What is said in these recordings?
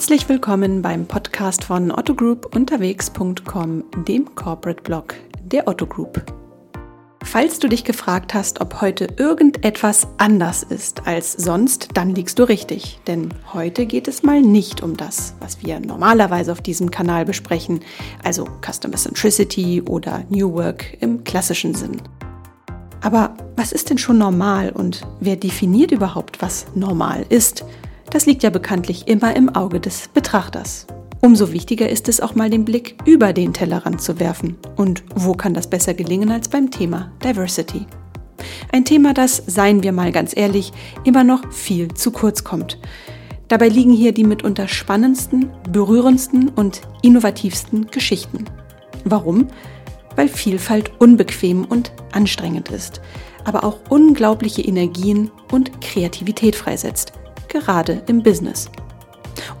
Herzlich willkommen beim Podcast von Otto Group unterwegs.com, dem Corporate Blog der Otto Group. Falls du dich gefragt hast, ob heute irgendetwas anders ist als sonst, dann liegst du richtig. Denn heute geht es mal nicht um das, was wir normalerweise auf diesem Kanal besprechen, also Customer Centricity oder New Work im klassischen Sinn. Aber was ist denn schon normal und wer definiert überhaupt, was normal ist? Das liegt ja bekanntlich immer im Auge des Betrachters. Umso wichtiger ist es auch mal den Blick über den Tellerrand zu werfen. Und wo kann das besser gelingen als beim Thema Diversity? Ein Thema, das, seien wir mal ganz ehrlich, immer noch viel zu kurz kommt. Dabei liegen hier die mitunter spannendsten, berührendsten und innovativsten Geschichten. Warum? Weil Vielfalt unbequem und anstrengend ist, aber auch unglaubliche Energien und Kreativität freisetzt gerade im Business.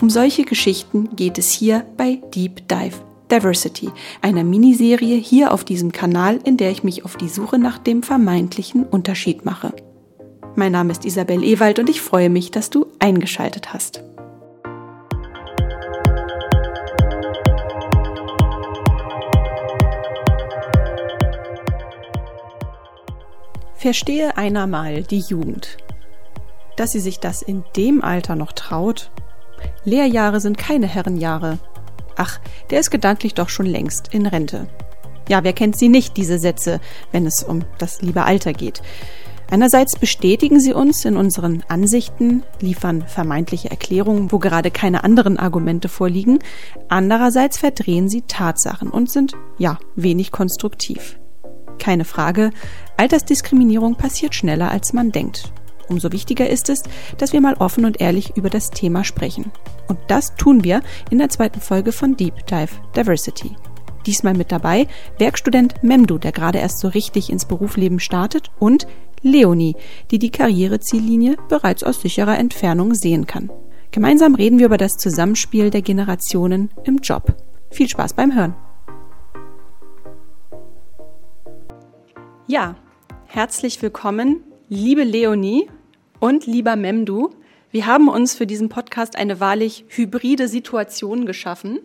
Um solche Geschichten geht es hier bei Deep Dive Diversity, einer Miniserie hier auf diesem Kanal, in der ich mich auf die Suche nach dem vermeintlichen Unterschied mache. Mein Name ist Isabel Ewald und ich freue mich, dass du eingeschaltet hast. Verstehe einer mal die Jugend dass sie sich das in dem Alter noch traut? Lehrjahre sind keine Herrenjahre. Ach, der ist gedanklich doch schon längst in Rente. Ja, wer kennt sie nicht, diese Sätze, wenn es um das liebe Alter geht? Einerseits bestätigen sie uns in unseren Ansichten, liefern vermeintliche Erklärungen, wo gerade keine anderen Argumente vorliegen. Andererseits verdrehen sie Tatsachen und sind, ja, wenig konstruktiv. Keine Frage, Altersdiskriminierung passiert schneller, als man denkt. Umso wichtiger ist es, dass wir mal offen und ehrlich über das Thema sprechen. Und das tun wir in der zweiten Folge von Deep Dive Diversity. Diesmal mit dabei Werkstudent Memdu, der gerade erst so richtig ins Berufsleben startet, und Leonie, die die Karriereziellinie bereits aus sicherer Entfernung sehen kann. Gemeinsam reden wir über das Zusammenspiel der Generationen im Job. Viel Spaß beim Hören. Ja, herzlich willkommen, liebe Leonie und lieber Memdu, wir haben uns für diesen Podcast eine wahrlich hybride Situation geschaffen.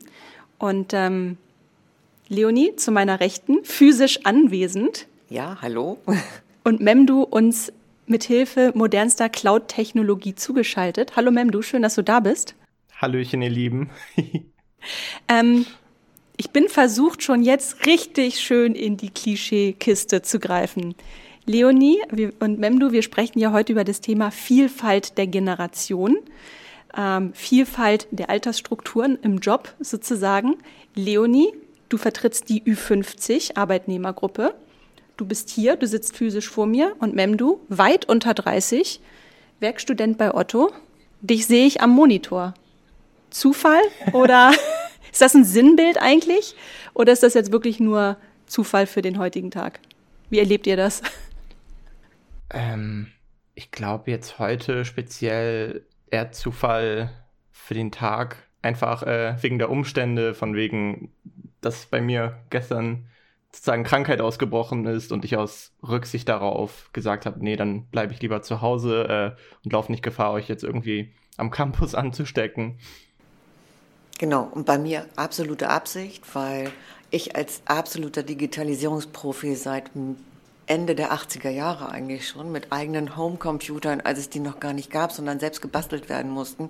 Und ähm, Leonie zu meiner Rechten, physisch anwesend. Ja, hallo. Und Memdu uns mit Hilfe modernster Cloud-Technologie zugeschaltet. Hallo Memdu, schön, dass du da bist. Hallöchen, ihr Lieben. ähm, ich bin versucht, schon jetzt richtig schön in die Klischeekiste zu greifen. Leonie und Memdu, wir sprechen ja heute über das Thema Vielfalt der Generation, ähm, Vielfalt der Altersstrukturen im Job sozusagen. Leonie, du vertrittst die Ü50 Arbeitnehmergruppe. Du bist hier, du sitzt physisch vor mir und Memdu, weit unter 30, Werkstudent bei Otto. Dich sehe ich am Monitor. Zufall oder ist das ein Sinnbild eigentlich? Oder ist das jetzt wirklich nur Zufall für den heutigen Tag? Wie erlebt ihr das? Ähm, ich glaube jetzt heute speziell eher Zufall für den Tag. Einfach äh, wegen der Umstände, von wegen, dass bei mir gestern sozusagen Krankheit ausgebrochen ist und ich aus Rücksicht darauf gesagt habe, nee, dann bleibe ich lieber zu Hause äh, und laufe nicht Gefahr, euch jetzt irgendwie am Campus anzustecken. Genau, und bei mir absolute Absicht, weil ich als absoluter Digitalisierungsprofi seit Ende der 80er Jahre eigentlich schon mit eigenen Homecomputern, als es die noch gar nicht gab, sondern selbst gebastelt werden mussten,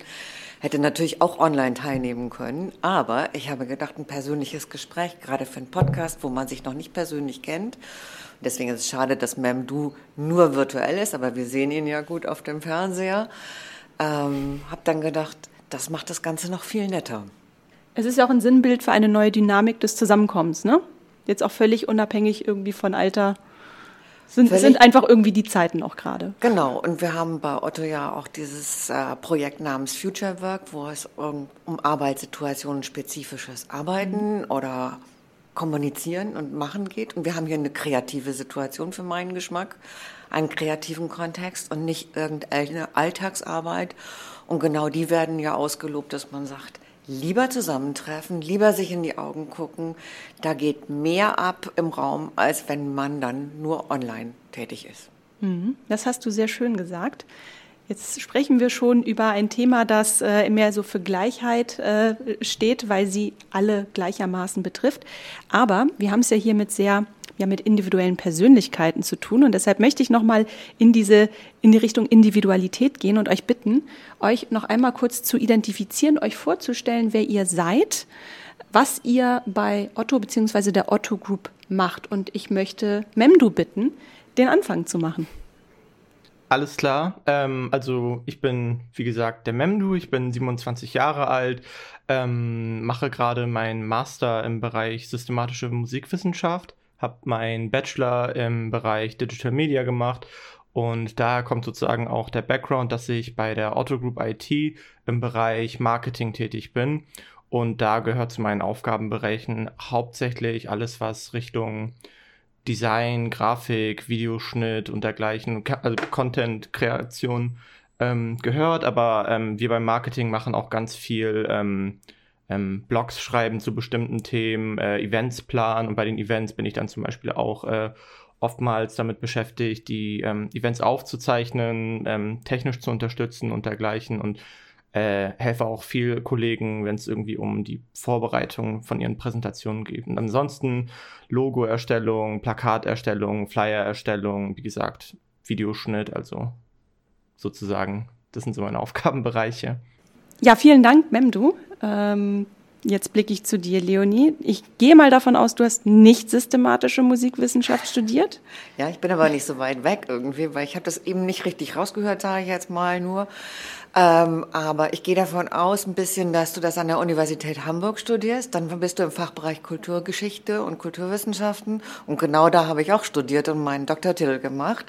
hätte natürlich auch online teilnehmen können. Aber ich habe gedacht, ein persönliches Gespräch, gerade für einen Podcast, wo man sich noch nicht persönlich kennt. Deswegen ist es schade, dass Memdu nur virtuell ist, aber wir sehen ihn ja gut auf dem Fernseher. Ähm, habe dann gedacht, das macht das Ganze noch viel netter. Es ist ja auch ein Sinnbild für eine neue Dynamik des Zusammenkommens, ne? Jetzt auch völlig unabhängig irgendwie von Alter sind, sind einfach irgendwie die Zeiten auch gerade. Genau, und wir haben bei Otto ja auch dieses äh, Projekt namens Future Work, wo es um, um Arbeitssituationen spezifisches Arbeiten mhm. oder Kommunizieren und Machen geht. Und wir haben hier eine kreative Situation für meinen Geschmack, einen kreativen Kontext und nicht irgendeine Alltagsarbeit. Und genau die werden ja ausgelobt, dass man sagt, lieber zusammentreffen, lieber sich in die Augen gucken. Da geht mehr ab im Raum, als wenn man dann nur online tätig ist. Mhm. Das hast du sehr schön gesagt. Jetzt sprechen wir schon über ein Thema, das äh, mehr so für Gleichheit äh, steht, weil sie alle gleichermaßen betrifft. Aber wir haben es ja hier mit sehr ja mit individuellen Persönlichkeiten zu tun und deshalb möchte ich noch mal in diese in die Richtung Individualität gehen und euch bitten, euch noch einmal kurz zu identifizieren, euch vorzustellen, wer ihr seid, was ihr bei Otto bzw. der Otto Group macht und ich möchte Memdu bitten, den Anfang zu machen. Alles klar. Ähm, also ich bin, wie gesagt, der Memdu. Ich bin 27 Jahre alt, ähm, mache gerade meinen Master im Bereich systematische Musikwissenschaft, habe meinen Bachelor im Bereich Digital Media gemacht und da kommt sozusagen auch der Background, dass ich bei der Otto Group IT im Bereich Marketing tätig bin. Und da gehört zu meinen Aufgabenbereichen hauptsächlich alles, was Richtung Design, Grafik, Videoschnitt und dergleichen, also Content-Kreation ähm, gehört, aber ähm, wir beim Marketing machen auch ganz viel ähm, ähm, Blogs schreiben zu bestimmten Themen, äh, Events planen und bei den Events bin ich dann zum Beispiel auch äh, oftmals damit beschäftigt, die ähm, Events aufzuzeichnen, ähm, technisch zu unterstützen und dergleichen und äh, helfe auch viel Kollegen, wenn es irgendwie um die Vorbereitung von ihren Präsentationen geht. Und ansonsten Logo-Erstellung, Plakaterstellung, Flyer-Erstellung, wie gesagt, Videoschnitt, also sozusagen, das sind so meine Aufgabenbereiche. Ja, vielen Dank, Memdu. Ähm, jetzt blicke ich zu dir, Leonie. Ich gehe mal davon aus, du hast nicht systematische Musikwissenschaft studiert. Ja, ich bin aber nicht so weit weg irgendwie, weil ich habe das eben nicht richtig rausgehört, sage ich jetzt mal nur. Ähm, aber ich gehe davon aus, ein bisschen, dass du das an der Universität Hamburg studierst. Dann bist du im Fachbereich Kulturgeschichte und Kulturwissenschaften. Und genau da habe ich auch studiert und meinen Doktortitel gemacht.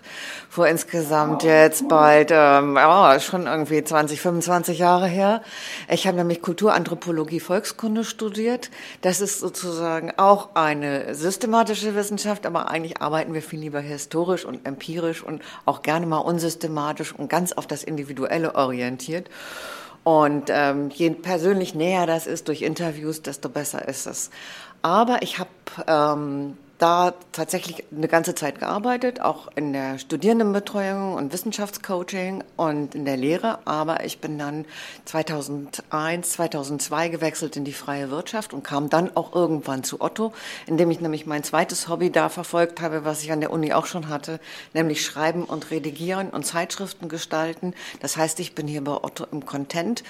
Vor insgesamt jetzt bald, ähm, ja, schon irgendwie 20, 25 Jahre her. Ich habe nämlich Kulturanthropologie, Volkskunde studiert. Das ist sozusagen auch eine systematische Wissenschaft, aber eigentlich arbeiten wir viel lieber historisch und empirisch und auch gerne mal unsystematisch und ganz auf das Individuelle orientiert orientiert. Und ähm, je persönlich näher das ist durch Interviews, desto besser ist es. Aber ich habe ähm, da tatsächlich eine ganze Zeit gearbeitet, auch in der Studierendenbetreuung und Wissenschaftscoaching und in der Lehre. Aber ich bin dann 2001, 2002 gewechselt in die freie Wirtschaft und kam dann auch irgendwann zu Otto, indem ich nämlich mein zweites Hobby da verfolgt habe, was ich an der Uni auch schon hatte, nämlich Schreiben und Redigieren und Zeitschriften gestalten. Das heißt, ich bin hier bei Otto im Content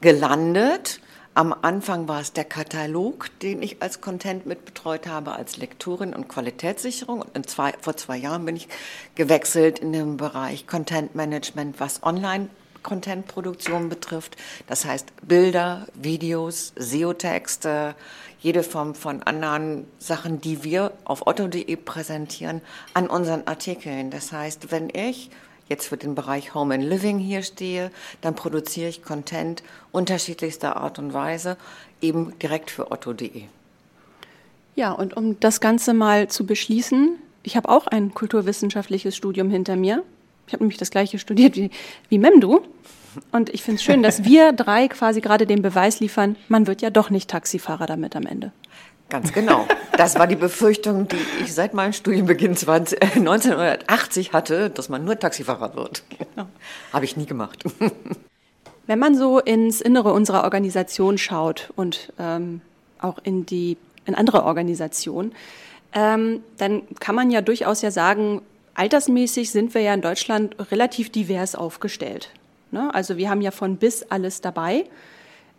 gelandet am Anfang war es der Katalog, den ich als Content mitbetreut habe, als Lektorin und Qualitätssicherung. Und zwei, vor zwei Jahren bin ich gewechselt in den Bereich Content Management, was Online Content-Produktion betrifft. Das heißt Bilder, Videos, SEO-Texte, jede Form von anderen Sachen, die wir auf otto.de präsentieren, an unseren Artikeln. Das heißt, wenn ich jetzt für den Bereich Home and Living hier stehe, dann produziere ich Content unterschiedlichster Art und Weise, eben direkt für otto.de. Ja, und um das Ganze mal zu beschließen, ich habe auch ein kulturwissenschaftliches Studium hinter mir. Ich habe nämlich das gleiche studiert wie, wie Memdu. Und ich finde es schön, dass wir drei quasi gerade den Beweis liefern, man wird ja doch nicht Taxifahrer damit am Ende. Ganz genau. Das war die Befürchtung, die ich seit meinem Studienbeginn 20, äh, 1980 hatte, dass man nur Taxifahrer wird. Genau. Habe ich nie gemacht. Wenn man so ins Innere unserer Organisation schaut und ähm, auch in die in andere Organisationen, ähm, dann kann man ja durchaus ja sagen, altersmäßig sind wir ja in Deutschland relativ divers aufgestellt. Ne? Also wir haben ja von bis alles dabei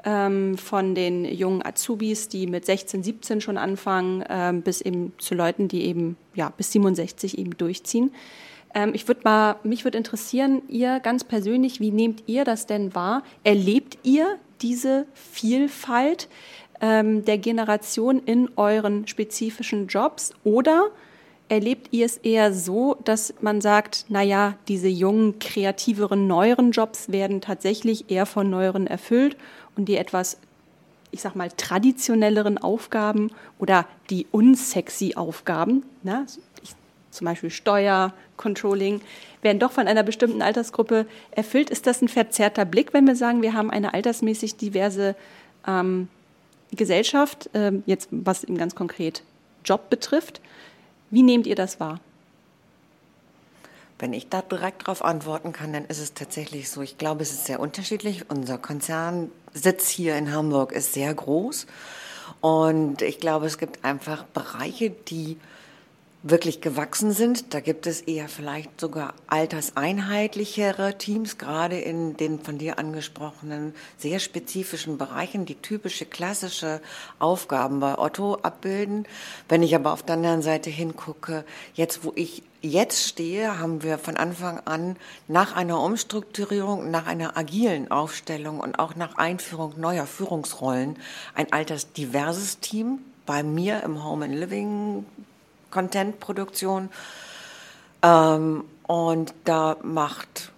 ähm, von den jungen Azubis, die mit 16, 17 schon anfangen, ähm, bis eben zu Leuten, die eben ja bis 67 eben durchziehen. Ähm, ich würde mal, mich würde interessieren, ihr ganz persönlich, wie nehmt ihr das denn wahr? Erlebt ihr diese Vielfalt ähm, der Generation in euren spezifischen Jobs oder Erlebt ihr es eher so, dass man sagt, na ja, diese jungen, kreativeren, neueren Jobs werden tatsächlich eher von neueren erfüllt und die etwas, ich sag mal, traditionelleren Aufgaben oder die unsexy Aufgaben, ne, zum Beispiel Steuer, Controlling, werden doch von einer bestimmten Altersgruppe erfüllt. Ist das ein verzerrter Blick, wenn wir sagen, wir haben eine altersmäßig diverse ähm, Gesellschaft, ähm, jetzt was eben ganz konkret Job betrifft? Wie nehmt ihr das wahr? Wenn ich da direkt darauf antworten kann, dann ist es tatsächlich so. Ich glaube, es ist sehr unterschiedlich. Unser Konzernsitz hier in Hamburg ist sehr groß. Und ich glaube, es gibt einfach Bereiche, die wirklich gewachsen sind. Da gibt es eher vielleicht sogar alterseinheitlichere Teams, gerade in den von dir angesprochenen sehr spezifischen Bereichen, die typische klassische Aufgaben bei Otto abbilden. Wenn ich aber auf der anderen Seite hingucke, jetzt wo ich jetzt stehe, haben wir von Anfang an nach einer Umstrukturierung, nach einer agilen Aufstellung und auch nach Einführung neuer Führungsrollen ein altersdiverses Team bei mir im Home and Living Content-Produktion. Ähm, und da macht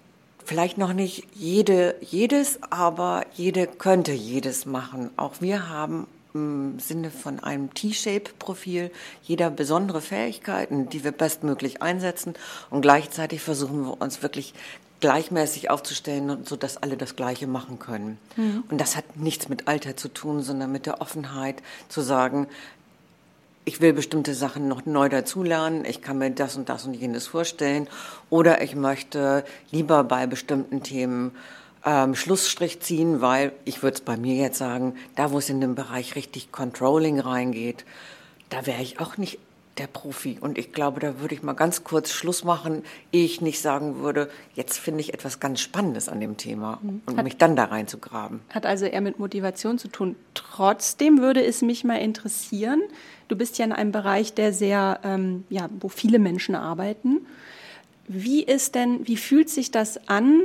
vielleicht noch nicht jede jedes, aber jede könnte jedes machen. Auch wir haben im Sinne von einem T-Shape-Profil jeder besondere Fähigkeiten, die wir bestmöglich einsetzen und gleichzeitig versuchen wir uns wirklich gleichmäßig aufzustellen, sodass alle das Gleiche machen können. Mhm. Und das hat nichts mit Alter zu tun, sondern mit der Offenheit zu sagen, ich will bestimmte Sachen noch neu dazulernen, ich kann mir das und das und jenes vorstellen oder ich möchte lieber bei bestimmten Themen ähm, Schlussstrich ziehen, weil ich würde es bei mir jetzt sagen, da wo es in den Bereich richtig Controlling reingeht, da wäre ich auch nicht der Profi. Und ich glaube, da würde ich mal ganz kurz Schluss machen, ehe ich nicht sagen würde, jetzt finde ich etwas ganz Spannendes an dem Thema mhm. und hat, mich dann da reinzugraben. Hat also eher mit Motivation zu tun. Trotzdem würde es mich mal interessieren, du bist ja in einem Bereich, der sehr, ähm, ja, wo viele Menschen arbeiten. Wie ist denn, wie fühlt sich das an,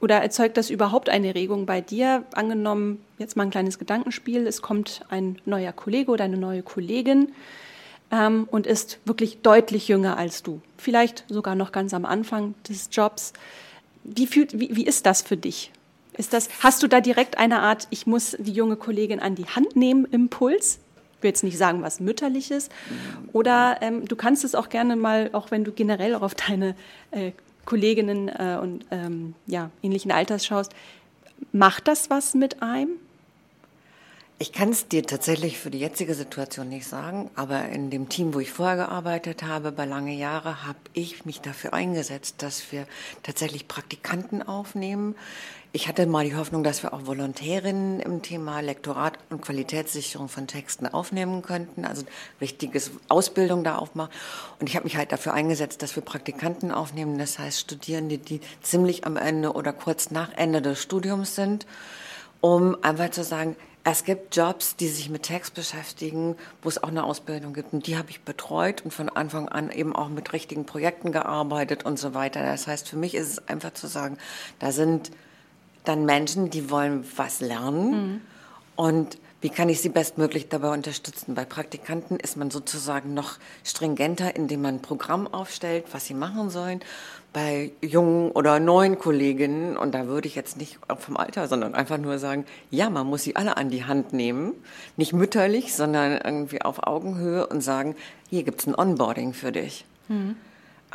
oder erzeugt das überhaupt eine Regung bei dir? Angenommen, jetzt mal ein kleines Gedankenspiel, es kommt ein neuer Kollege oder eine neue Kollegin ähm, und ist wirklich deutlich jünger als du. Vielleicht sogar noch ganz am Anfang des Jobs. Wie, fühlt, wie, wie ist das für dich? Ist das, hast du da direkt eine Art, ich muss die junge Kollegin an die Hand nehmen, Impuls? Ich will jetzt nicht sagen, was mütterliches. Oder ähm, du kannst es auch gerne mal, auch wenn du generell auch auf deine äh, Kolleginnen äh, und ähm, ja, ähnlichen Alters schaust, macht das was mit einem? Ich kann es dir tatsächlich für die jetzige Situation nicht sagen, aber in dem Team, wo ich vorher gearbeitet habe, bei lange Jahre, habe ich mich dafür eingesetzt, dass wir tatsächlich Praktikanten aufnehmen. Ich hatte mal die Hoffnung, dass wir auch Volontärinnen im Thema Lektorat und Qualitätssicherung von Texten aufnehmen könnten, also richtiges Ausbildung da aufmachen. Und ich habe mich halt dafür eingesetzt, dass wir Praktikanten aufnehmen, das heißt Studierende, die ziemlich am Ende oder kurz nach Ende des Studiums sind, um einfach zu sagen, es gibt Jobs, die sich mit Text beschäftigen, wo es auch eine Ausbildung gibt. Und die habe ich betreut und von Anfang an eben auch mit richtigen Projekten gearbeitet und so weiter. Das heißt, für mich ist es einfach zu sagen, da sind dann Menschen, die wollen was lernen. Mhm. Und wie kann ich sie bestmöglich dabei unterstützen? Bei Praktikanten ist man sozusagen noch stringenter, indem man ein Programm aufstellt, was sie machen sollen. Bei jungen oder neuen Kolleginnen, und da würde ich jetzt nicht vom Alter, sondern einfach nur sagen, ja, man muss sie alle an die Hand nehmen. Nicht mütterlich, sondern irgendwie auf Augenhöhe und sagen, hier gibt's ein Onboarding für dich. Mhm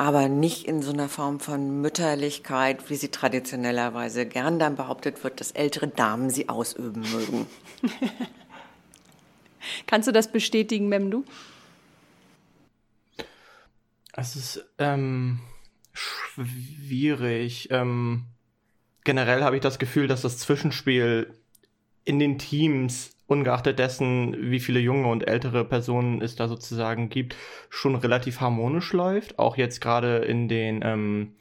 aber nicht in so einer Form von Mütterlichkeit, wie sie traditionellerweise gern dann behauptet wird, dass ältere Damen sie ausüben mögen. Kannst du das bestätigen, Memdu? Es ist ähm, schwierig. Ähm, generell habe ich das Gefühl, dass das Zwischenspiel in den Teams ungeachtet dessen, wie viele junge und ältere Personen es da sozusagen gibt, schon relativ harmonisch läuft. Auch jetzt gerade in den ähm,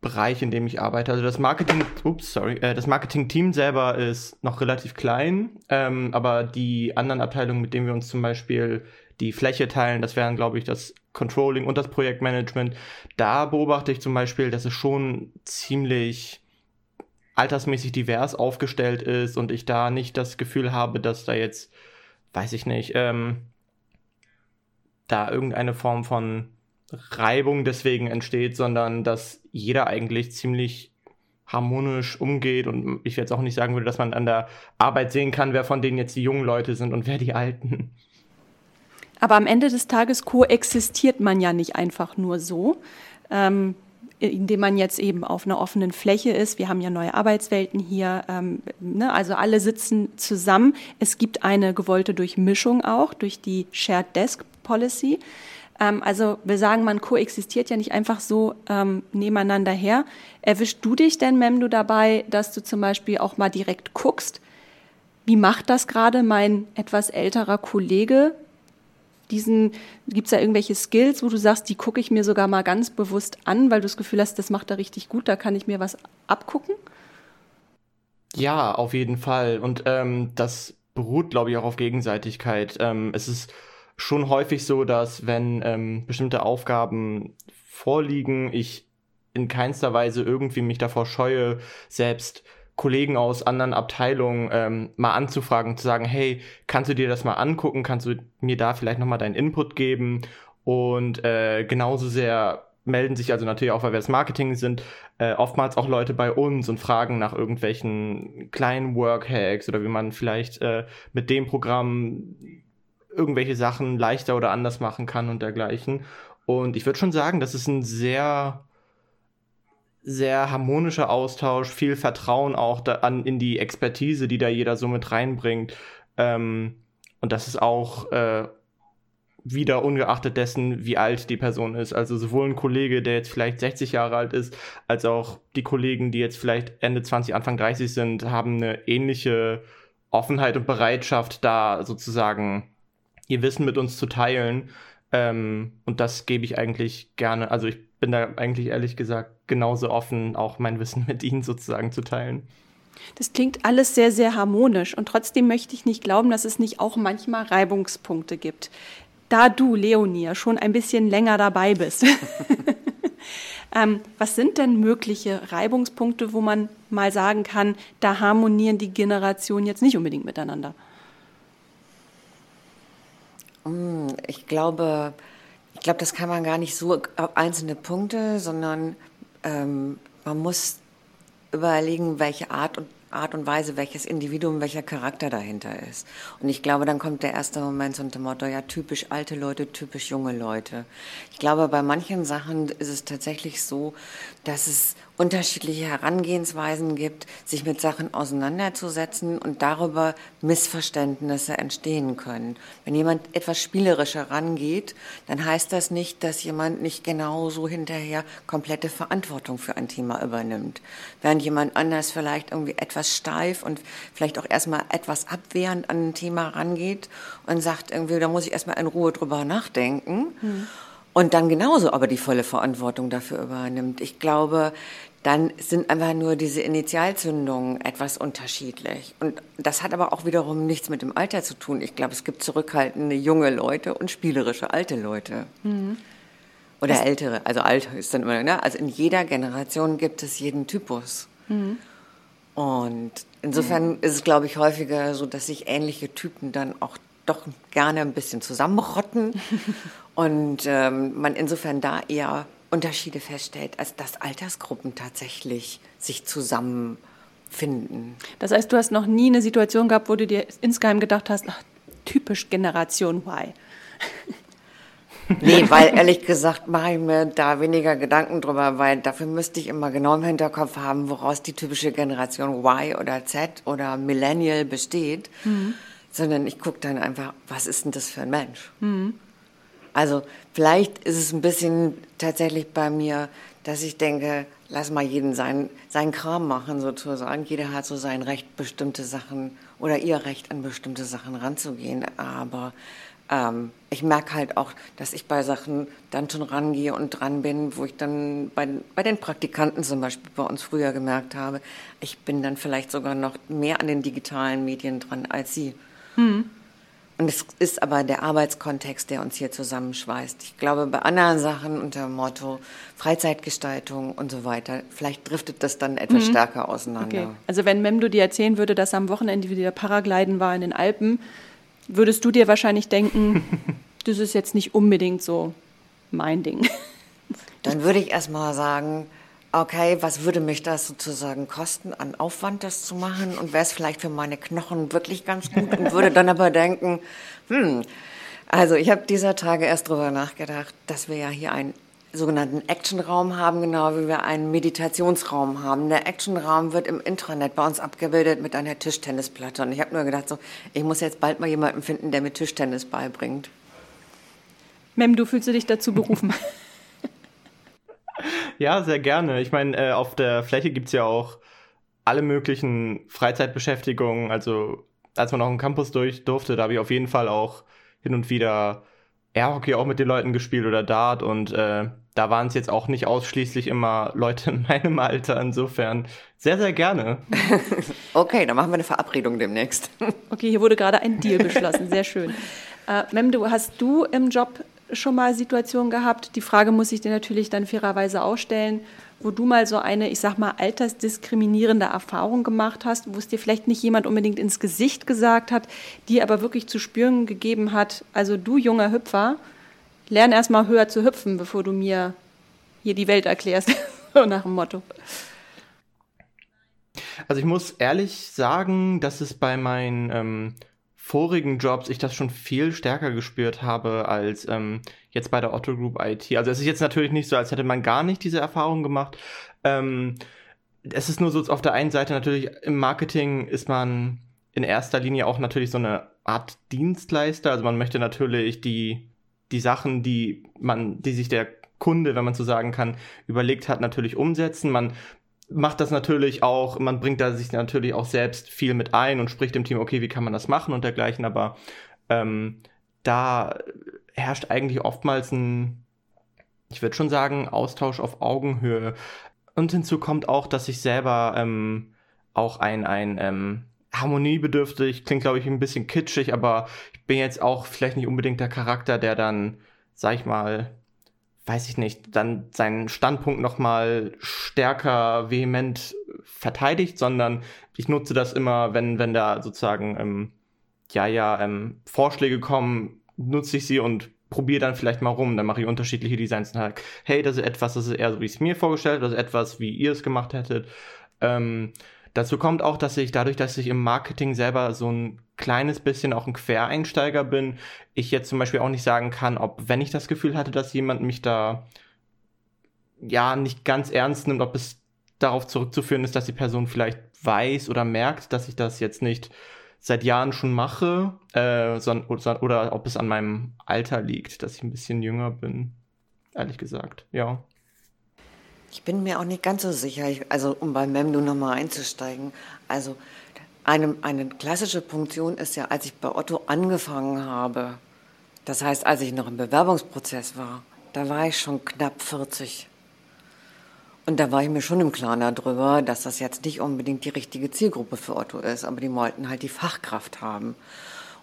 Bereich, in dem ich arbeite. Also das Marketing, ups, sorry, äh, das Marketing-Team selber ist noch relativ klein, ähm, aber die anderen Abteilungen, mit denen wir uns zum Beispiel die Fläche teilen, das wären, glaube ich, das Controlling und das Projektmanagement. Da beobachte ich zum Beispiel, dass es schon ziemlich altersmäßig divers aufgestellt ist und ich da nicht das Gefühl habe, dass da jetzt, weiß ich nicht, ähm, da irgendeine Form von Reibung deswegen entsteht, sondern dass jeder eigentlich ziemlich harmonisch umgeht und ich jetzt auch nicht sagen würde, dass man an der Arbeit sehen kann, wer von denen jetzt die jungen Leute sind und wer die alten. Aber am Ende des Tages koexistiert man ja nicht einfach nur so. Ähm, indem man jetzt eben auf einer offenen Fläche ist. Wir haben ja neue Arbeitswelten hier, ähm, ne? also alle sitzen zusammen. Es gibt eine gewollte Durchmischung auch durch die Shared Desk Policy. Ähm, also wir sagen, man koexistiert ja nicht einfach so ähm, nebeneinander her. Erwischst du dich denn, Mem, du dabei, dass du zum Beispiel auch mal direkt guckst, wie macht das gerade mein etwas älterer Kollege? Diesen, gibt es da irgendwelche Skills, wo du sagst, die gucke ich mir sogar mal ganz bewusst an, weil du das Gefühl hast, das macht er richtig gut, da kann ich mir was abgucken? Ja, auf jeden Fall. Und ähm, das beruht, glaube ich, auch auf Gegenseitigkeit. Ähm, es ist schon häufig so, dass wenn ähm, bestimmte Aufgaben vorliegen, ich in keinster Weise irgendwie mich davor scheue, selbst Kollegen aus anderen Abteilungen ähm, mal anzufragen, zu sagen, hey, kannst du dir das mal angucken, kannst du mir da vielleicht nochmal deinen Input geben? Und äh, genauso sehr melden sich also natürlich auch, weil wir das Marketing sind, äh, oftmals auch Leute bei uns und fragen nach irgendwelchen kleinen Workhacks oder wie man vielleicht äh, mit dem Programm irgendwelche Sachen leichter oder anders machen kann und dergleichen. Und ich würde schon sagen, das ist ein sehr, sehr harmonischer Austausch, viel Vertrauen auch da an, in die Expertise, die da jeder so mit reinbringt. Ähm, und das ist auch äh, wieder ungeachtet dessen, wie alt die Person ist. Also sowohl ein Kollege, der jetzt vielleicht 60 Jahre alt ist, als auch die Kollegen, die jetzt vielleicht Ende 20, Anfang 30 sind, haben eine ähnliche Offenheit und Bereitschaft, da sozusagen ihr Wissen mit uns zu teilen. Ähm, und das gebe ich eigentlich gerne. Also ich bin da eigentlich ehrlich gesagt genauso offen, auch mein Wissen mit ihnen sozusagen zu teilen. Das klingt alles sehr, sehr harmonisch und trotzdem möchte ich nicht glauben, dass es nicht auch manchmal Reibungspunkte gibt da du, Leonie, schon ein bisschen länger dabei bist, ähm, was sind denn mögliche Reibungspunkte, wo man mal sagen kann, da harmonieren die Generationen jetzt nicht unbedingt miteinander? Mm, ich glaube, ich glaube, das kann man gar nicht so auf einzelne Punkte, sondern ähm, man muss überlegen, welche Art und Art und Weise, welches Individuum, welcher Charakter dahinter ist. Und ich glaube, dann kommt der erste Moment so unter Motto, ja, typisch alte Leute, typisch junge Leute. Ich glaube, bei manchen Sachen ist es tatsächlich so, dass es unterschiedliche Herangehensweisen gibt, sich mit Sachen auseinanderzusetzen und darüber Missverständnisse entstehen können. Wenn jemand etwas spielerischer rangeht, dann heißt das nicht, dass jemand nicht genauso hinterher komplette Verantwortung für ein Thema übernimmt. Während jemand anders vielleicht irgendwie etwas steif und vielleicht auch erstmal etwas abwehrend an ein Thema rangeht und sagt irgendwie, da muss ich erstmal in Ruhe drüber nachdenken. Hm und dann genauso aber die volle Verantwortung dafür übernimmt. Ich glaube, dann sind einfach nur diese Initialzündungen etwas unterschiedlich. Und das hat aber auch wiederum nichts mit dem Alter zu tun. Ich glaube, es gibt zurückhaltende junge Leute und spielerische alte Leute. Mhm. Oder das ältere, also alt ist dann immer, ne? Also in jeder Generation gibt es jeden Typus. Mhm. Und insofern mhm. ist es, glaube ich, häufiger so, dass sich ähnliche Typen dann auch doch gerne ein bisschen zusammenrotten und ähm, man insofern da eher Unterschiede feststellt, als dass Altersgruppen tatsächlich sich zusammenfinden. Das heißt, du hast noch nie eine Situation gehabt, wo du dir insgeheim gedacht hast, ach, typisch Generation Y. Nee, weil ehrlich gesagt mache ich mir da weniger Gedanken drüber, weil dafür müsste ich immer genau im Hinterkopf haben, woraus die typische Generation Y oder Z oder Millennial besteht. Mhm. Sondern ich gucke dann einfach, was ist denn das für ein Mensch? Mhm. Also vielleicht ist es ein bisschen tatsächlich bei mir, dass ich denke, lass mal jeden seinen, seinen Kram machen sozusagen. Jeder hat so sein Recht, bestimmte Sachen oder ihr Recht an bestimmte Sachen ranzugehen. Aber ähm, ich merke halt auch, dass ich bei Sachen dann schon rangehe und dran bin, wo ich dann bei, bei den Praktikanten zum Beispiel bei uns früher gemerkt habe, ich bin dann vielleicht sogar noch mehr an den digitalen Medien dran als sie. Hm. Und es ist aber der Arbeitskontext, der uns hier zusammenschweißt. Ich glaube, bei anderen Sachen unter dem Motto Freizeitgestaltung und so weiter, vielleicht driftet das dann etwas mhm. stärker auseinander. Okay. Also wenn Memdo dir erzählen würde, dass am Wochenende wieder Paragliden war in den Alpen, würdest du dir wahrscheinlich denken, das ist jetzt nicht unbedingt so mein Ding. Dann würde ich erst mal sagen, okay, was würde mich das sozusagen kosten an Aufwand, das zu machen? Und wäre es vielleicht für meine Knochen wirklich ganz gut und würde dann aber denken, hm, also ich habe dieser Tage erst darüber nachgedacht, dass wir ja hier einen sogenannten Actionraum haben, genau wie wir einen Meditationsraum haben. Der Actionraum wird im Intranet bei uns abgebildet mit einer Tischtennisplatte. Und ich habe nur gedacht, so, ich muss jetzt bald mal jemanden finden, der mir Tischtennis beibringt. Mem, du fühlst du dich dazu berufen? ja, sehr gerne. Ich meine, äh, auf der Fläche gibt es ja auch alle möglichen Freizeitbeschäftigungen. Also als man noch im Campus durch durfte, da habe ich auf jeden Fall auch hin und wieder Airhockey auch mit den Leuten gespielt oder Dart und äh, da waren es jetzt auch nicht ausschließlich immer Leute in meinem Alter. Insofern sehr, sehr gerne. okay, dann machen wir eine Verabredung demnächst. okay, hier wurde gerade ein Deal beschlossen. Sehr schön. Äh, Mem, du, hast du im Job schon mal Situationen gehabt? Die Frage muss ich dir natürlich dann fairerweise auch stellen, wo du mal so eine, ich sag mal, altersdiskriminierende Erfahrung gemacht hast, wo es dir vielleicht nicht jemand unbedingt ins Gesicht gesagt hat, die aber wirklich zu spüren gegeben hat, also du junger Hüpfer, lern erstmal höher zu hüpfen, bevor du mir hier die Welt erklärst, so nach dem Motto. Also ich muss ehrlich sagen, dass es bei meinen ähm, vorigen Jobs ich das schon viel stärker gespürt habe als ähm, jetzt bei der Otto Group IT. Also es ist jetzt natürlich nicht so, als hätte man gar nicht diese Erfahrung gemacht. Ähm, es ist nur so, auf der einen Seite natürlich im Marketing ist man in erster Linie auch natürlich so eine Art Dienstleister. Also man möchte natürlich die, die Sachen, die man, die sich der Kunde, wenn man so sagen kann, überlegt hat, natürlich umsetzen. Man macht das natürlich auch, man bringt da sich natürlich auch selbst viel mit ein und spricht dem Team, okay, wie kann man das machen und dergleichen, aber ähm, da herrscht eigentlich oftmals ein, ich würde schon sagen, Austausch auf Augenhöhe. Und hinzu kommt auch, dass ich selber ähm, auch ein, ein ähm, harmoniebedürftig, klingt glaube ich ein bisschen kitschig, aber ich bin jetzt auch vielleicht nicht unbedingt der Charakter, der dann, sag ich mal, weiß ich nicht, dann seinen Standpunkt nochmal stärker vehement verteidigt, sondern ich nutze das immer, wenn, wenn da sozusagen, ähm, ja, ja, ähm, Vorschläge kommen, nutze ich sie und probiere dann vielleicht mal rum. Dann mache ich unterschiedliche Designs und halt, hey, das ist etwas, das ist eher so, wie ich es mir vorgestellt habe, das ist etwas, wie ihr es gemacht hättet. Ähm, dazu kommt auch, dass ich dadurch, dass ich im Marketing selber so ein kleines bisschen auch ein Quereinsteiger bin, ich jetzt zum Beispiel auch nicht sagen kann, ob, wenn ich das Gefühl hatte, dass jemand mich da ja nicht ganz ernst nimmt, ob es darauf zurückzuführen ist, dass die Person vielleicht weiß oder merkt, dass ich das jetzt nicht seit Jahren schon mache, äh, sondern, oder, oder ob es an meinem Alter liegt, dass ich ein bisschen jünger bin, ehrlich gesagt, ja. Ich bin mir auch nicht ganz so sicher, ich, also um bei Memdu nochmal einzusteigen. Also eine, eine klassische Punktion ist ja, als ich bei Otto angefangen habe, das heißt, als ich noch im Bewerbungsprozess war, da war ich schon knapp 40. Und da war ich mir schon im Klaren darüber, dass das jetzt nicht unbedingt die richtige Zielgruppe für Otto ist, aber die wollten halt die Fachkraft haben.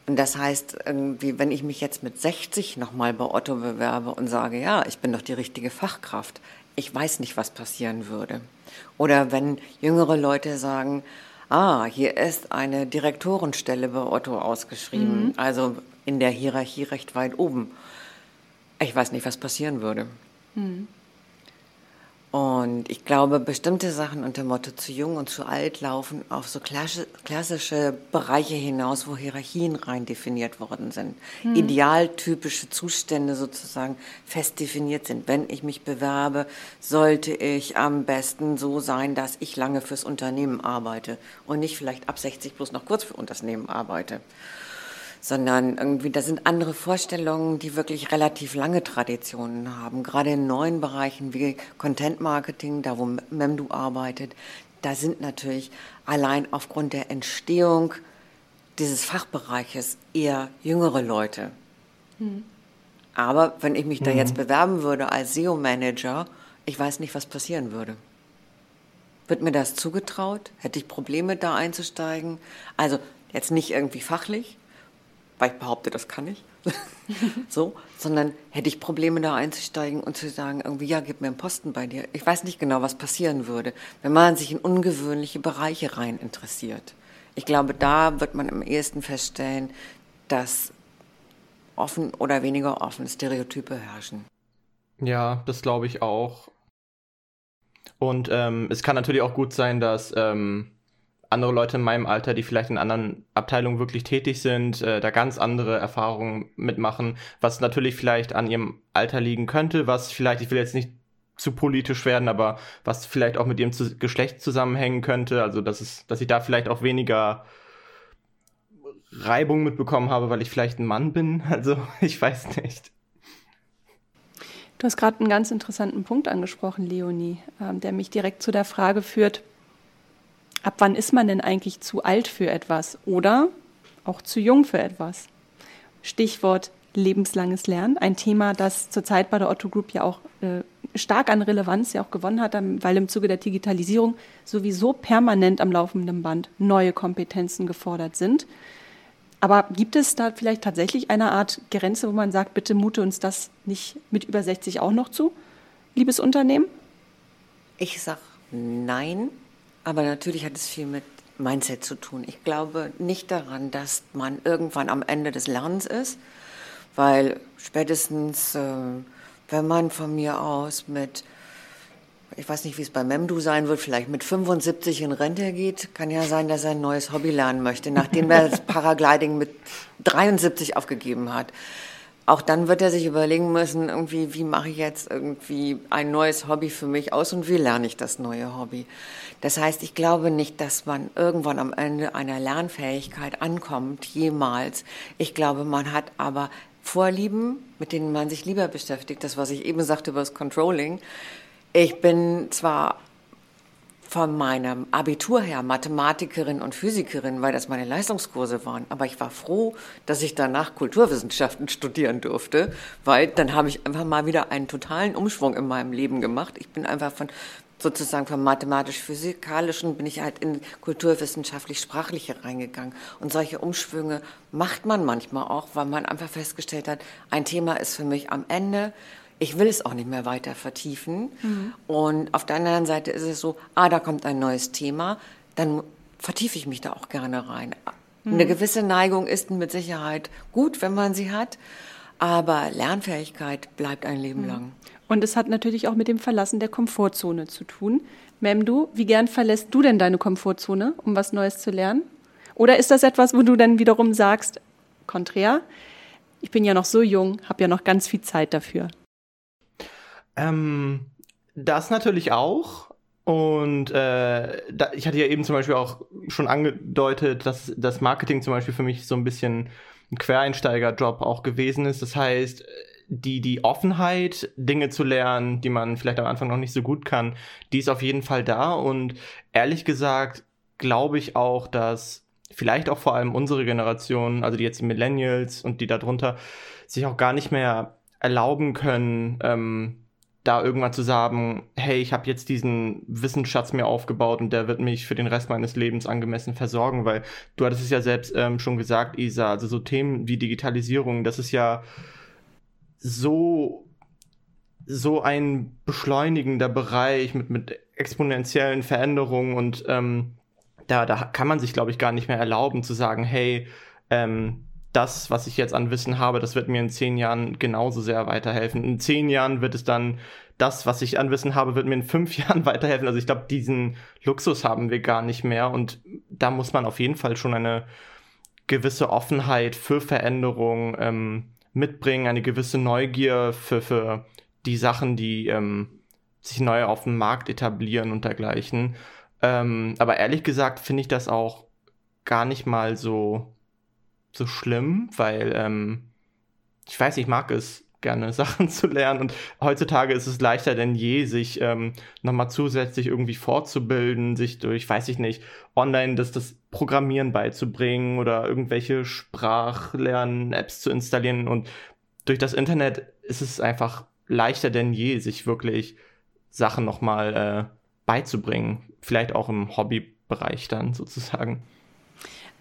Und das heißt, irgendwie, wenn ich mich jetzt mit 60 nochmal bei Otto bewerbe und sage, ja, ich bin doch die richtige Fachkraft, ich weiß nicht, was passieren würde. Oder wenn jüngere Leute sagen, ah, hier ist eine Direktorenstelle bei Otto ausgeschrieben, mhm. also in der Hierarchie recht weit oben. Ich weiß nicht, was passieren würde. Mhm. Und ich glaube, bestimmte Sachen unter Motto zu jung und zu alt laufen auf so klassische Bereiche hinaus, wo Hierarchien rein definiert worden sind. Hm. Idealtypische Zustände sozusagen fest definiert sind. Wenn ich mich bewerbe, sollte ich am besten so sein, dass ich lange fürs Unternehmen arbeite und nicht vielleicht ab 60 bloß noch kurz für Unternehmen arbeite sondern irgendwie, da sind andere Vorstellungen, die wirklich relativ lange Traditionen haben. Gerade in neuen Bereichen wie Content Marketing, da wo Memdu arbeitet, da sind natürlich allein aufgrund der Entstehung dieses Fachbereiches eher jüngere Leute. Mhm. Aber wenn ich mich da jetzt bewerben würde als SEO-Manager, ich weiß nicht, was passieren würde. Wird mir das zugetraut? Hätte ich Probleme, da einzusteigen? Also jetzt nicht irgendwie fachlich, weil ich behaupte, das kann ich. so, sondern hätte ich Probleme da einzusteigen und zu sagen, irgendwie, ja, gib mir einen Posten bei dir. Ich weiß nicht genau, was passieren würde, wenn man sich in ungewöhnliche Bereiche rein interessiert. Ich glaube, da wird man am ehesten feststellen, dass offen oder weniger offen Stereotype herrschen. Ja, das glaube ich auch. Und ähm, es kann natürlich auch gut sein, dass ähm, andere Leute in meinem Alter, die vielleicht in anderen Abteilungen wirklich tätig sind, äh, da ganz andere Erfahrungen mitmachen, was natürlich vielleicht an ihrem Alter liegen könnte, was vielleicht, ich will jetzt nicht zu politisch werden, aber was vielleicht auch mit ihrem zu Geschlecht zusammenhängen könnte, also dass es, dass ich da vielleicht auch weniger Reibung mitbekommen habe, weil ich vielleicht ein Mann bin, also ich weiß nicht. Du hast gerade einen ganz interessanten Punkt angesprochen, Leonie, ähm, der mich direkt zu der Frage führt, ab wann ist man denn eigentlich zu alt für etwas oder auch zu jung für etwas? Stichwort lebenslanges Lernen, ein Thema, das zurzeit bei der Otto Group ja auch äh, stark an Relevanz ja auch gewonnen hat, weil im Zuge der Digitalisierung sowieso permanent am laufenden Band neue Kompetenzen gefordert sind. Aber gibt es da vielleicht tatsächlich eine Art Grenze, wo man sagt, bitte mute uns das nicht mit über 60 auch noch zu, liebes Unternehmen? Ich sage nein, aber natürlich hat es viel mit Mindset zu tun. Ich glaube nicht daran, dass man irgendwann am Ende des Lernens ist, weil spätestens, äh, wenn man von mir aus mit, ich weiß nicht, wie es bei Memdu sein wird, vielleicht mit 75 in Rente geht, kann ja sein, dass er ein neues Hobby lernen möchte, nachdem er das Paragliding mit 73 aufgegeben hat. Auch dann wird er sich überlegen müssen, irgendwie, wie mache ich jetzt irgendwie ein neues Hobby für mich aus und wie lerne ich das neue Hobby. Das heißt, ich glaube nicht, dass man irgendwann am Ende einer Lernfähigkeit ankommt, jemals. Ich glaube, man hat aber Vorlieben, mit denen man sich lieber beschäftigt. Das, was ich eben sagte über das Controlling. Ich bin zwar von meinem Abitur her Mathematikerin und Physikerin, weil das meine Leistungskurse waren. Aber ich war froh, dass ich danach Kulturwissenschaften studieren durfte, weil dann habe ich einfach mal wieder einen totalen Umschwung in meinem Leben gemacht. Ich bin einfach von sozusagen vom mathematisch-physikalischen bin ich halt in kulturwissenschaftlich-sprachliche reingegangen. Und solche Umschwünge macht man manchmal auch, weil man einfach festgestellt hat, ein Thema ist für mich am Ende, ich will es auch nicht mehr weiter vertiefen. Mhm. Und auf der anderen Seite ist es so, ah, da kommt ein neues Thema, dann vertiefe ich mich da auch gerne rein. Mhm. Eine gewisse Neigung ist mit Sicherheit gut, wenn man sie hat, aber Lernfähigkeit bleibt ein Leben mhm. lang. Und es hat natürlich auch mit dem Verlassen der Komfortzone zu tun. Memdu, wie gern verlässt du denn deine Komfortzone, um was Neues zu lernen? Oder ist das etwas, wo du dann wiederum sagst, konträr, ich bin ja noch so jung, habe ja noch ganz viel Zeit dafür? Ähm, das natürlich auch. Und äh, da, ich hatte ja eben zum Beispiel auch schon angedeutet, dass das Marketing zum Beispiel für mich so ein bisschen ein Quereinsteigerjob auch gewesen ist. Das heißt, die, die Offenheit, Dinge zu lernen, die man vielleicht am Anfang noch nicht so gut kann, die ist auf jeden Fall da. Und ehrlich gesagt glaube ich auch, dass vielleicht auch vor allem unsere Generation, also die jetzt Millennials und die darunter, sich auch gar nicht mehr erlauben können, ähm, da irgendwann zu sagen, hey, ich habe jetzt diesen Wissensschatz mir aufgebaut und der wird mich für den Rest meines Lebens angemessen versorgen, weil du hattest es ja selbst ähm, schon gesagt, Isa, also so Themen wie Digitalisierung, das ist ja so so ein beschleunigender Bereich mit, mit exponentiellen Veränderungen und ähm, da, da kann man sich, glaube ich, gar nicht mehr erlauben zu sagen, hey, ähm, das, was ich jetzt an Wissen habe, das wird mir in zehn Jahren genauso sehr weiterhelfen. In zehn Jahren wird es dann das, was ich an Wissen habe, wird mir in fünf Jahren weiterhelfen. Also ich glaube, diesen Luxus haben wir gar nicht mehr und da muss man auf jeden Fall schon eine gewisse Offenheit für Veränderung ähm, mitbringen, eine gewisse Neugier für, für die Sachen, die ähm, sich neu auf dem Markt etablieren und dergleichen. Ähm, aber ehrlich gesagt finde ich das auch gar nicht mal so, so schlimm, weil ähm, ich weiß, ich mag es gerne Sachen zu lernen und heutzutage ist es leichter denn je, sich ähm, nochmal zusätzlich irgendwie fortzubilden, sich durch, weiß ich nicht, online das, das Programmieren beizubringen oder irgendwelche Sprachlernen-Apps zu installieren und durch das Internet ist es einfach leichter denn je, sich wirklich Sachen nochmal äh, beizubringen. Vielleicht auch im Hobbybereich dann sozusagen.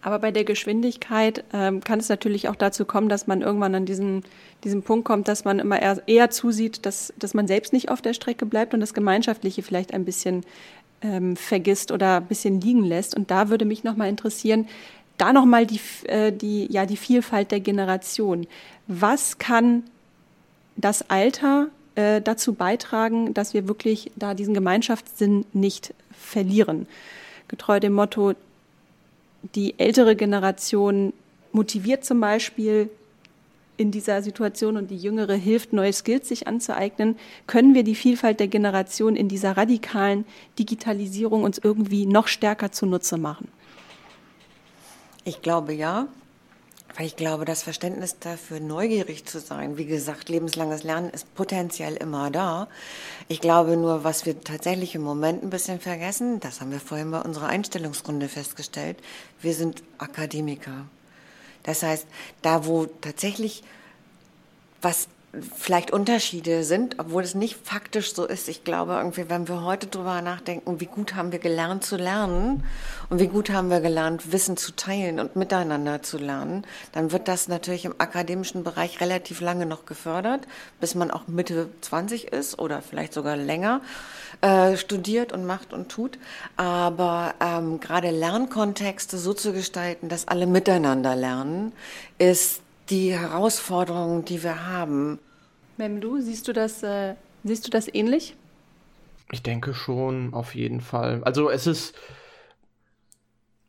Aber bei der Geschwindigkeit ähm, kann es natürlich auch dazu kommen, dass man irgendwann an diesen, diesen Punkt kommt, dass man immer eher, eher zusieht, dass, dass man selbst nicht auf der Strecke bleibt und das Gemeinschaftliche vielleicht ein bisschen ähm, vergisst oder ein bisschen liegen lässt. Und da würde mich nochmal interessieren, da nochmal die, äh, die, ja, die Vielfalt der Generation. Was kann das Alter äh, dazu beitragen, dass wir wirklich da diesen Gemeinschaftssinn nicht verlieren? Getreu dem Motto, die ältere Generation motiviert zum Beispiel in dieser Situation und die jüngere hilft, neue Skills sich anzueignen, können wir die Vielfalt der Generation in dieser radikalen Digitalisierung uns irgendwie noch stärker zunutze machen? Ich glaube ja. Weil ich glaube, das Verständnis dafür, neugierig zu sein, wie gesagt, lebenslanges Lernen ist potenziell immer da. Ich glaube nur, was wir tatsächlich im Moment ein bisschen vergessen, das haben wir vorhin bei unserer Einstellungsrunde festgestellt, wir sind Akademiker. Das heißt, da wo tatsächlich was vielleicht Unterschiede sind, obwohl es nicht faktisch so ist. Ich glaube irgendwie, wenn wir heute drüber nachdenken, wie gut haben wir gelernt zu lernen und wie gut haben wir gelernt, Wissen zu teilen und miteinander zu lernen, dann wird das natürlich im akademischen Bereich relativ lange noch gefördert, bis man auch Mitte 20 ist oder vielleicht sogar länger äh, studiert und macht und tut. Aber ähm, gerade Lernkontexte so zu gestalten, dass alle miteinander lernen, ist die Herausforderungen, die wir haben. Memdu, siehst du das, äh, siehst du das ähnlich? Ich denke schon, auf jeden Fall. Also es ist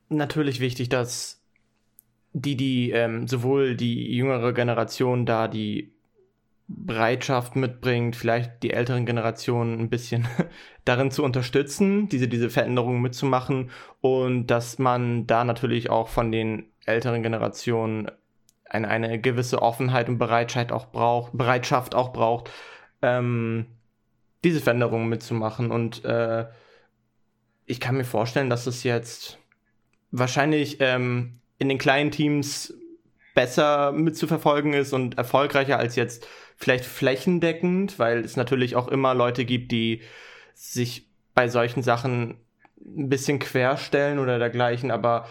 natürlich wichtig, dass die, die ähm, sowohl die jüngere Generation da die Bereitschaft mitbringt, vielleicht die älteren Generationen ein bisschen darin zu unterstützen, diese, diese Veränderungen mitzumachen und dass man da natürlich auch von den älteren Generationen eine, eine gewisse Offenheit und Bereitschaft auch braucht, Bereitschaft auch braucht, ähm, diese Veränderungen mitzumachen. Und äh, ich kann mir vorstellen, dass es jetzt wahrscheinlich ähm, in den kleinen Teams besser mitzuverfolgen ist und erfolgreicher als jetzt vielleicht flächendeckend, weil es natürlich auch immer Leute gibt, die sich bei solchen Sachen ein bisschen querstellen oder dergleichen, aber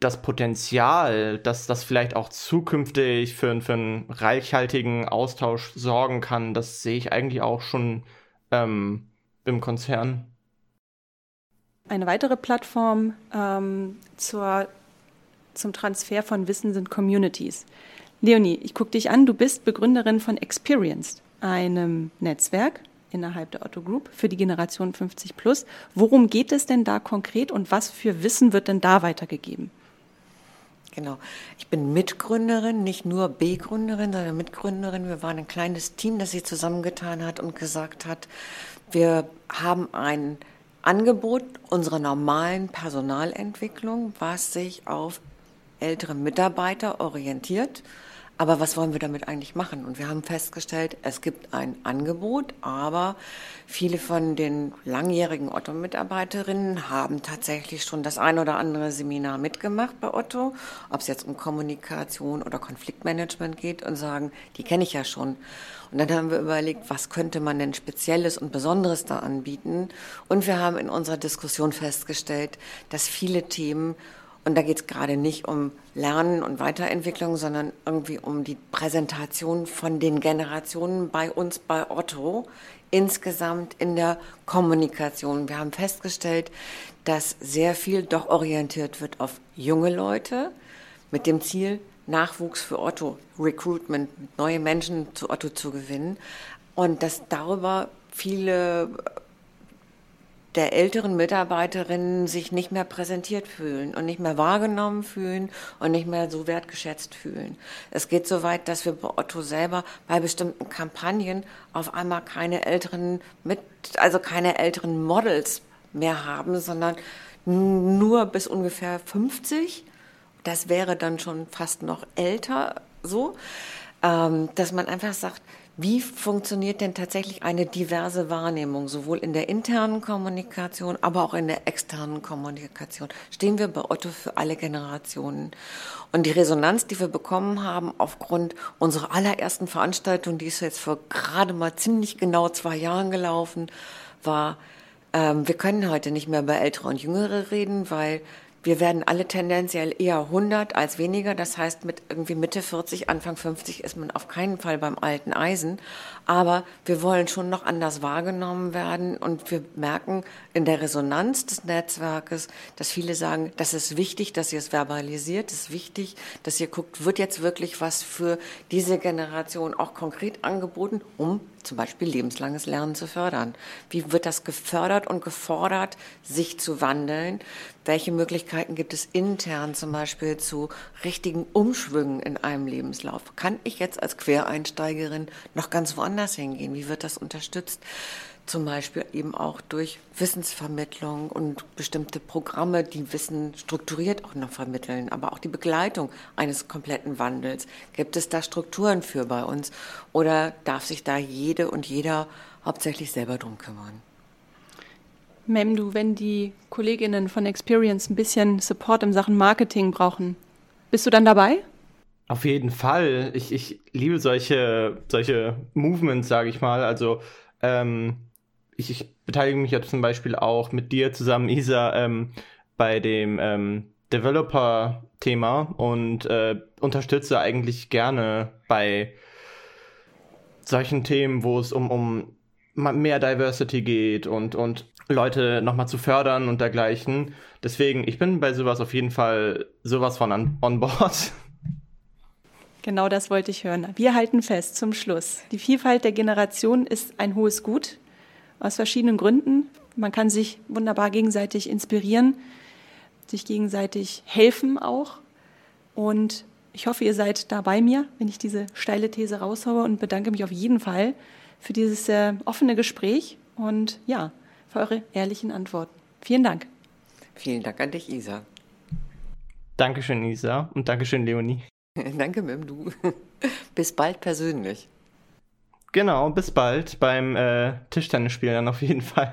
das Potenzial, dass das vielleicht auch zukünftig für, für einen reichhaltigen Austausch sorgen kann, das sehe ich eigentlich auch schon ähm, im Konzern. Eine weitere Plattform ähm, zur, zum Transfer von Wissen sind Communities. Leonie, ich gucke dich an, du bist Begründerin von Experienced, einem Netzwerk innerhalb der Otto Group für die Generation 50 plus. Worum geht es denn da konkret und was für Wissen wird denn da weitergegeben? Genau. Ich bin Mitgründerin, nicht nur B-Gründerin, sondern Mitgründerin. Wir waren ein kleines Team, das sich zusammengetan hat und gesagt hat, wir haben ein Angebot unserer normalen Personalentwicklung, was sich auf ältere Mitarbeiter orientiert aber was wollen wir damit eigentlich machen? Und wir haben festgestellt, es gibt ein Angebot, aber viele von den langjährigen Otto-Mitarbeiterinnen haben tatsächlich schon das ein oder andere Seminar mitgemacht bei Otto, ob es jetzt um Kommunikation oder Konfliktmanagement geht und sagen, die kenne ich ja schon. Und dann haben wir überlegt, was könnte man denn Spezielles und Besonderes da anbieten? Und wir haben in unserer Diskussion festgestellt, dass viele Themen und da geht es gerade nicht um Lernen und Weiterentwicklung, sondern irgendwie um die Präsentation von den Generationen bei uns bei Otto insgesamt in der Kommunikation. Wir haben festgestellt, dass sehr viel doch orientiert wird auf junge Leute mit dem Ziel, Nachwuchs für Otto, Recruitment, neue Menschen zu Otto zu gewinnen. Und dass darüber viele der älteren Mitarbeiterinnen sich nicht mehr präsentiert fühlen und nicht mehr wahrgenommen fühlen und nicht mehr so wertgeschätzt fühlen. Es geht so weit, dass wir bei Otto selber bei bestimmten Kampagnen auf einmal keine älteren mit, also keine älteren Models mehr haben, sondern nur bis ungefähr 50. Das wäre dann schon fast noch älter so, ähm, dass man einfach sagt, wie funktioniert denn tatsächlich eine diverse Wahrnehmung, sowohl in der internen Kommunikation, aber auch in der externen Kommunikation? Stehen wir bei Otto für alle Generationen? Und die Resonanz, die wir bekommen haben aufgrund unserer allerersten Veranstaltung, die ist jetzt vor gerade mal ziemlich genau zwei Jahren gelaufen, war, ähm, wir können heute nicht mehr über Ältere und Jüngere reden, weil wir werden alle tendenziell eher 100 als weniger. Das heißt, mit irgendwie Mitte 40, Anfang 50 ist man auf keinen Fall beim alten Eisen. Aber wir wollen schon noch anders wahrgenommen werden und wir merken in der Resonanz des Netzwerkes, dass viele sagen, das ist wichtig, dass ihr es verbalisiert, es ist wichtig, dass ihr guckt, wird jetzt wirklich was für diese Generation auch konkret angeboten, um zum Beispiel lebenslanges Lernen zu fördern. Wie wird das gefördert und gefordert, sich zu wandeln? Welche Möglichkeiten gibt es intern zum Beispiel zu richtigen Umschwüngen in einem Lebenslauf? Kann ich jetzt als Quereinsteigerin noch ganz woanders hingehen? Wie wird das unterstützt? zum Beispiel eben auch durch Wissensvermittlung und bestimmte Programme, die Wissen strukturiert auch noch vermitteln, aber auch die Begleitung eines kompletten Wandels. Gibt es da Strukturen für bei uns oder darf sich da jede und jeder hauptsächlich selber drum kümmern? Memdu, wenn die Kolleginnen von Experience ein bisschen Support in Sachen Marketing brauchen, bist du dann dabei? Auf jeden Fall. Ich, ich liebe solche, solche Movements, sage ich mal. Also ähm, ich, ich, beteilige mich ja zum Beispiel auch mit dir zusammen, Isa, ähm, bei dem ähm, Developer-Thema und äh, unterstütze eigentlich gerne bei solchen Themen, wo es um, um mehr Diversity geht und, und Leute nochmal zu fördern und dergleichen. Deswegen, ich bin bei sowas auf jeden Fall sowas von an, on board. Genau das wollte ich hören. Wir halten fest zum Schluss. Die Vielfalt der Generationen ist ein hohes Gut aus verschiedenen Gründen. Man kann sich wunderbar gegenseitig inspirieren, sich gegenseitig helfen auch. Und ich hoffe, ihr seid da bei mir, wenn ich diese steile These raushaue und bedanke mich auf jeden Fall für dieses äh, offene Gespräch und ja, für eure ehrlichen Antworten. Vielen Dank. Vielen Dank an dich, Isa. Dankeschön, Isa. Und Dankeschön, Leonie. Danke, Mim, du. Bis bald persönlich. Genau, bis bald beim äh, Tischtennisspiel dann auf jeden Fall.